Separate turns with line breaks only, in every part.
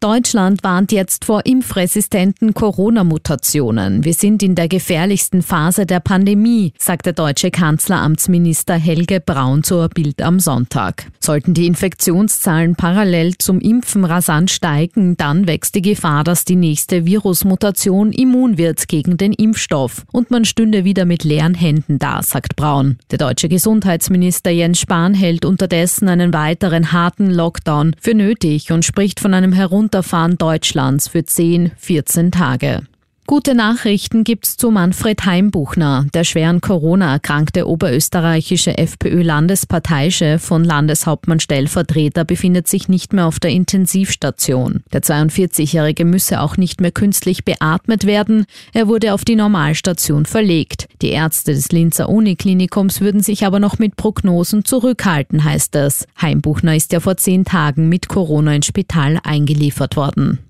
Deutschland warnt jetzt vor impfresistenten Corona-Mutationen. Wir sind in der gefährlichsten Phase der Pandemie, sagt der deutsche Kanzleramtsminister Helge Braun zur Bild am Sonntag. Sollten die Infektionszahlen parallel zum Impfen rasant steigen, dann wächst die Gefahr, dass die nächste Virusmutation immun wird gegen den Impfstoff und man stünde wieder mit leeren Händen da, sagt Braun. Der deutsche Gesundheitsminister Jens Spahn hält unterdessen einen weiteren harten Lockdown für nötig und spricht von einem Herunter Herunterfahren Deutschlands für 10, 14 Tage. Gute Nachrichten gibt's zu Manfred Heimbuchner. Der schweren Corona erkrankte oberösterreichische FPÖ-Landesparteichef und Landeshauptmann Stellvertreter befindet sich nicht mehr auf der Intensivstation. Der 42-Jährige müsse auch nicht mehr künstlich beatmet werden. Er wurde auf die Normalstation verlegt. Die Ärzte des Linzer Uniklinikums würden sich aber noch mit Prognosen zurückhalten, heißt es. Heimbuchner ist ja vor zehn Tagen mit Corona ins Spital eingeliefert worden.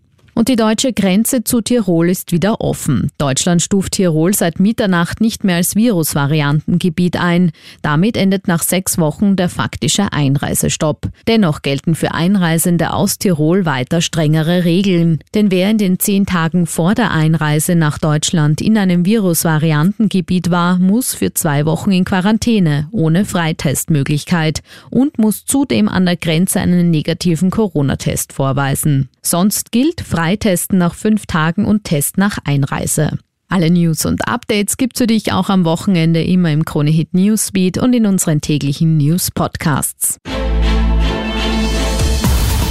Und die deutsche Grenze zu Tirol ist wieder offen. Deutschland stuft Tirol seit Mitternacht nicht mehr als Virusvariantengebiet ein. Damit endet nach sechs Wochen der faktische Einreisestopp. Dennoch gelten für Einreisende aus Tirol weiter strengere Regeln. Denn wer in den zehn Tagen vor der Einreise nach Deutschland in einem Virusvariantengebiet war, muss für zwei Wochen in Quarantäne ohne Freitestmöglichkeit und muss zudem an der Grenze einen negativen Corona-Test vorweisen. Sonst gilt Freitesten nach fünf Tagen und Test nach Einreise. Alle News und Updates gibt's für dich auch am Wochenende immer im Kronehit Newsbeat und in unseren täglichen News Podcasts.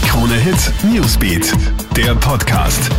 Kronehit Newsbeat, der Podcast.